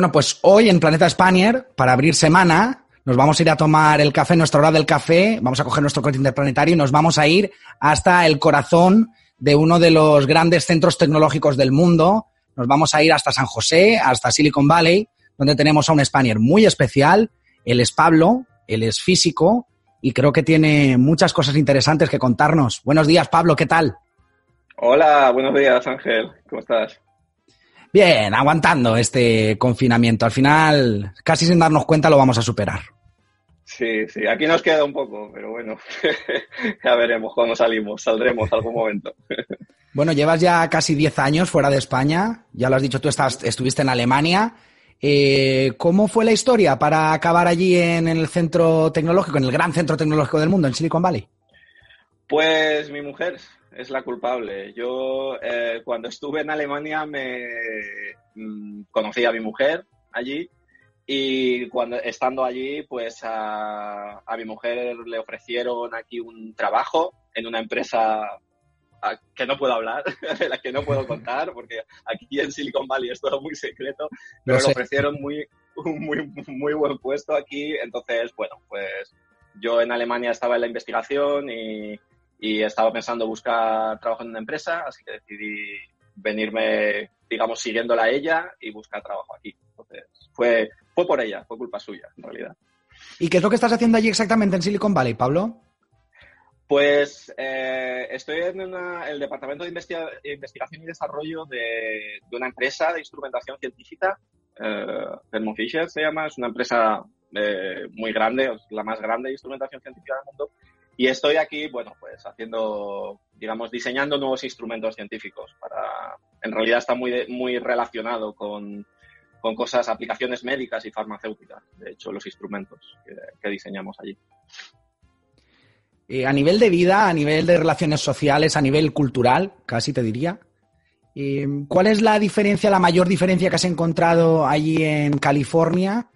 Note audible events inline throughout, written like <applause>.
Bueno, pues hoy en Planeta Spanier, para abrir semana, nos vamos a ir a tomar el café, nuestra hora del café, vamos a coger nuestro coche interplanetario y nos vamos a ir hasta el corazón de uno de los grandes centros tecnológicos del mundo. Nos vamos a ir hasta San José, hasta Silicon Valley, donde tenemos a un Spanier muy especial. Él es Pablo, él es físico y creo que tiene muchas cosas interesantes que contarnos. Buenos días, Pablo, ¿qué tal? Hola, buenos días, Ángel. ¿Cómo estás? Bien, aguantando este confinamiento. Al final, casi sin darnos cuenta, lo vamos a superar. Sí, sí, aquí nos queda un poco, pero bueno, <laughs> ya veremos cuando salimos, saldremos algún momento. <laughs> bueno, llevas ya casi 10 años fuera de España, ya lo has dicho, tú estás, estuviste en Alemania. Eh, ¿Cómo fue la historia para acabar allí en el centro tecnológico, en el gran centro tecnológico del mundo, en Silicon Valley? Pues mi mujer, es la culpable. Yo eh, cuando estuve en Alemania me mm, conocí a mi mujer allí y cuando estando allí pues a, mi mujer le ofrecieron aquí un trabajo en una empresa que no puedo hablar, <laughs> de la que no puedo contar, porque aquí en Silicon Valley es todo muy secreto, pero le ofrecieron muy, un muy, muy buen puesto aquí, entonces, bueno, pues yo en Alemania estaba en la investigación y, y estaba pensando buscar trabajo en una empresa, así que decidí venirme, digamos, siguiéndola a ella y buscar trabajo aquí. Entonces, fue, fue por ella, fue culpa suya, en realidad. ¿Y qué es lo que estás haciendo allí exactamente en Silicon Valley, Pablo? Pues eh, estoy en el departamento de investigación y desarrollo de, una empresa de instrumentación científica, eh, Thermo Fisher se llama, es una empresa eh, muy grande, la más grande de instrumentación científica del mundo, y estoy aquí, bueno, pues haciendo, digamos, diseñando nuevos instrumentos científicos para, en realidad está muy, muy relacionado con, con cosas, aplicaciones médicas y farmacéuticas, de hecho, los instrumentos que, diseñamos allí. Eh, a nivel de vida, a nivel de relaciones sociales, a nivel cultural, casi te diría, eh, ¿cuál es la diferencia, la mayor diferencia que has encontrado allí en California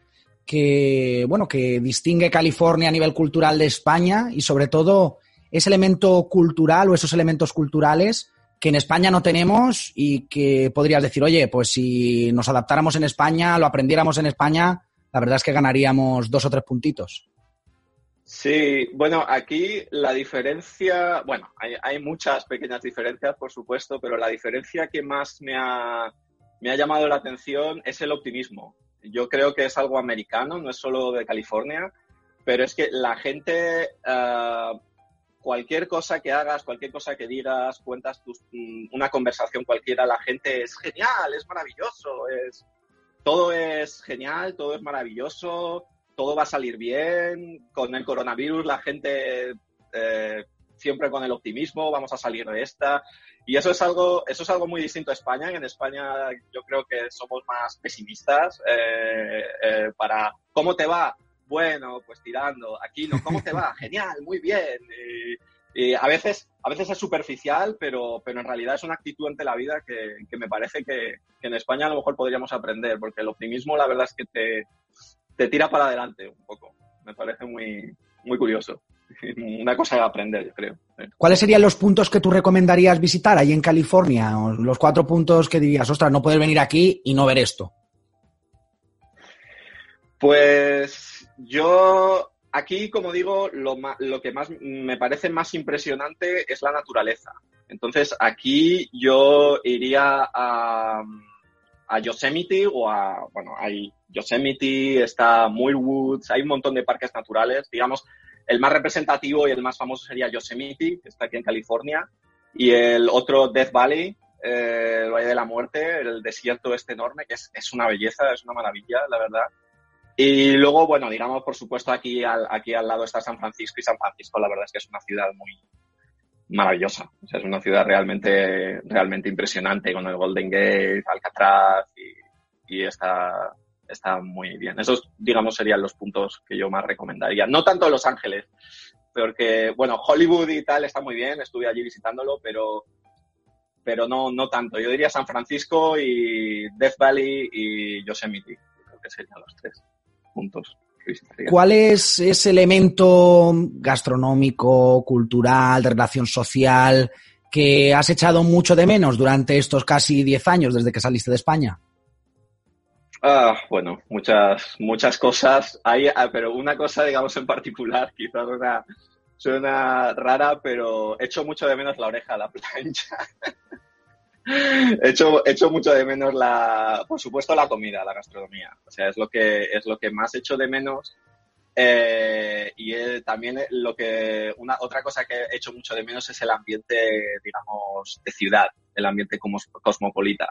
que, bueno, que distingue California a nivel cultural de España y sobre todo ese elemento cultural o esos elementos culturales que en España no tenemos y que podrías decir, oye, pues si nos adaptáramos en España, lo aprendiéramos en España, la verdad es que ganaríamos dos o tres puntitos. Sí, bueno, aquí la diferencia, bueno, hay, hay, muchas pequeñas diferencias, por supuesto, pero la diferencia que más me ha, me ha llamado la atención es el optimismo yo creo que es algo americano, no es solo de California, pero es que la gente, ah, cualquier cosa que hagas, cualquier cosa que digas, cuentas mm, una conversación cualquiera, la gente es genial, es maravilloso, es, todo es genial, todo es maravilloso, todo va a salir bien, con el coronavirus la gente eh, siempre con el optimismo, vamos a salir de esta. Y eso es algo, eso es algo muy distinto a España. En España yo creo que somos más pesimistas eh, eh, para cómo te va. Bueno, pues tirando. Aquí no, ¿cómo te va? <laughs> Genial, muy bien. Y, a veces, a veces es superficial, pero, pero en realidad es una actitud ante la vida que, que me parece que, que, en España a lo mejor podríamos aprender, porque el optimismo la verdad es que te, te tira para adelante un poco. Me parece muy, muy curioso. <laughs> una cosa de aprender, yo creo. ¿Cuáles serían los puntos que tú recomendarías visitar ahí en California? Los cuatro puntos que dirías, ostras, no puedes venir aquí y no ver esto. Pues yo aquí, como digo, lo, lo, que más me parece más impresionante es la naturaleza. Entonces, aquí yo iría a, a Yosemite o a, bueno, hay Yosemite, está Muir Woods, hay un montón de parques naturales. Digamos, el más representativo y el más famoso sería Yosemite, que está aquí en California, y el otro Death Valley, eh, el Valle de la Muerte, el desierto este enorme, que es, una belleza, es una maravilla, la verdad. Y luego, bueno, digamos, por supuesto, aquí al, aquí al lado está San Francisco y San Francisco, la verdad es que es una ciudad muy maravillosa. O sea, es una ciudad realmente, realmente impresionante con el Golden Gate, Alcatraz y, esta, está muy bien. Esos, digamos, serían los puntos que yo más recomendaría. No tanto Los Ángeles, porque, bueno, Hollywood y tal está muy bien, estuve allí visitándolo, pero, pero no, no tanto. Yo diría San Francisco y Death Valley y Yosemite. Creo que serían los tres puntos. ¿Cuál es ese elemento gastronómico, cultural, de relación social que has echado mucho de menos durante estos casi 10 años desde que saliste de España? Ah, bueno, muchas, muchas cosas. Hay, ah, pero una cosa, digamos, en particular, <laughs> quizás una, suena rara, pero echo mucho de menos la oreja a la plancha. <laughs> echo, echo mucho de menos la, por supuesto, la comida, la gastronomía. O sea, es lo que, es lo que más echo de menos. Eh, y también lo que, una, otra cosa que he hecho mucho de menos es el ambiente, digamos, de ciudad, el ambiente cosmopolita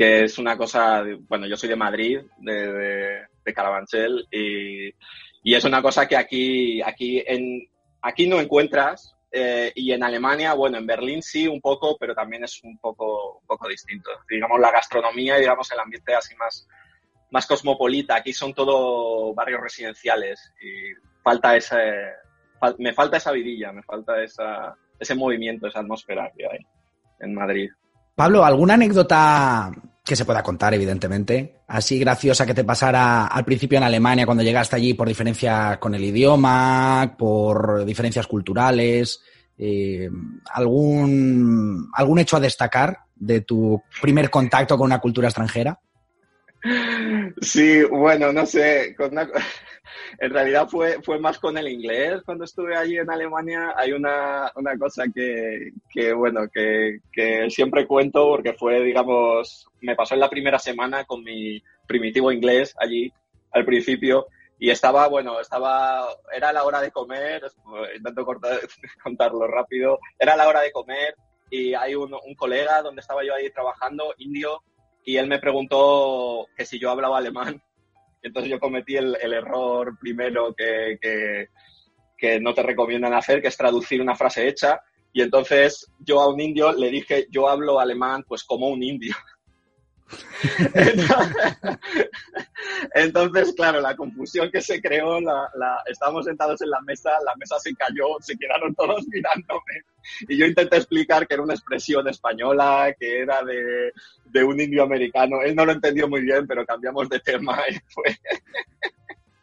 que es una cosa, bueno, yo soy de Madrid, de, Carabanchel, y, es una cosa que aquí, aquí, en, aquí no encuentras, eh, y en Alemania, bueno, en Berlín sí un poco, pero también es un poco, un poco distinto. Digamos, la gastronomía y, digamos, el ambiente así más, más cosmopolita. Aquí son todo barrios residenciales y falta ese, me falta esa vidilla, me falta esa, ese movimiento, esa atmósfera que hay en Madrid. Pablo, ¿alguna anécdota que se pueda contar, evidentemente, así graciosa que te pasara al principio en Alemania cuando llegaste allí por diferencia con el idioma, por diferencias culturales? Eh, algún, ¿Algún hecho a destacar de tu primer contacto con una cultura extranjera? Sí, bueno, no sé, <laughs> en realidad fue, fue más con el inglés cuando estuve allí en Alemania. Hay una, una cosa que, que bueno, que, que, siempre cuento porque fue, digamos, me pasó en la primera semana con mi primitivo inglés allí al principio y estaba, bueno, estaba, era la hora de comer, intento cortar, <laughs> contarlo rápido, era la hora de comer y hay un, un colega donde estaba yo ahí trabajando, indio, y él me preguntó que si yo hablaba alemán. <laughs> Entonces yo cometí el, error primero que, que, no te recomiendan hacer, que es traducir una frase hecha. Y entonces yo a un indio le dije, yo hablo alemán pues como un indio. <laughs> Entonces, claro, la confusión que se creó, estábamos sentados en la mesa, la mesa se cayó, se quedaron todos <laughs> mirándome. Y yo intenté explicar que era una expresión española, que era de un indio americano. Él no lo entendió muy bien, pero cambiamos de tema y fue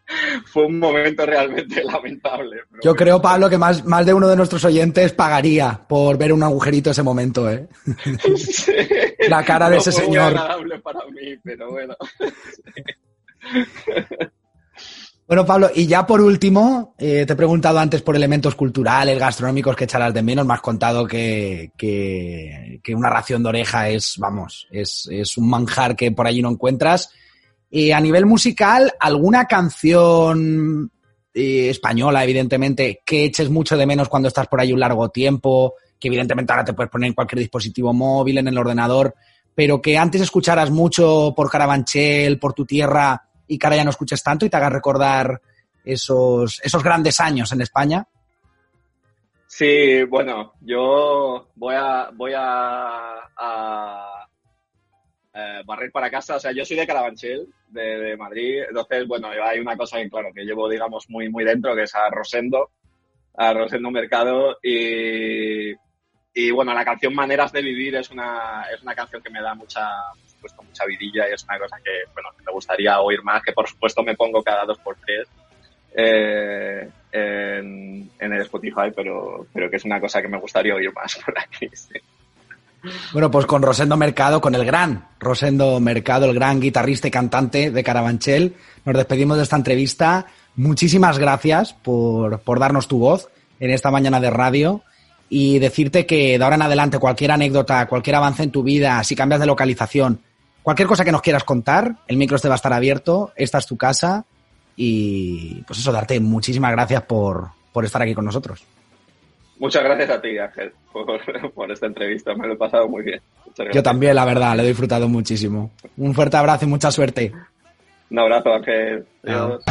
<laughs> fue un momento realmente <laughs> lamentable. Yo creo, Pablo, que más, más de uno de nuestros oyentes pagaría por ver un agujerito ese momento, ¿eh? <laughs> La cara de ese fue señor. Muy agradable para mí, pero bueno. Bueno, Pablo, y ya por último, eh, te he preguntado antes por elementos culturales, gastronómicos que echarás de menos. Me has contado que, que, que una ración de oreja es, vamos, es, es un manjar que por allí no encuentras. Y a nivel musical, ¿alguna canción eh, española, evidentemente, que eches mucho de menos cuando estás por ahí un largo tiempo? Que evidentemente ahora te puedes poner en cualquier dispositivo móvil, en el ordenador, pero que antes escucharas mucho por Carabanchel, por tu tierra, y que ahora ya no escuches tanto y te hagas recordar esos, esos grandes años en España. Sí, bueno, yo voy a, voy a eh, barrer para casa. O sea, yo soy de Carabanchel, de, Madrid. Entonces, bueno, hay una cosa que, claro, que llevo, digamos, muy, muy dentro, que es a Rosendo, a Rosendo Mercado. Y, y bueno, la canción Maneras de Vivir es una, es una canción que me da mucha, por mucha vidilla y es una cosa que, bueno, me gustaría oír más, que por supuesto me pongo cada dos por tres. Eh, en, en, el Spotify, pero, pero que es una cosa que me gustaría oír más por aquí. Sí. Bueno, pues con Rosendo Mercado, con el gran Rosendo Mercado, el gran guitarrista y cantante de Carabanchel, nos despedimos de esta entrevista. Muchísimas gracias por, darnos tu voz en esta mañana de radio y decirte que de ahora en adelante cualquier anécdota, cualquier avance en tu vida, si cambias de localización, cualquier cosa que nos quieras contar, el micro te va a estar abierto, esta es tu casa y pues eso, darte muchísimas gracias por, por estar aquí con nosotros. Muchas gracias a ti, Ángel, <laughs> por, esta entrevista. Me lo he pasado muy bien. Yo también, la verdad, le he disfrutado muchísimo. Un fuerte abrazo y mucha suerte. Un abrazo, Ángel. Adiós.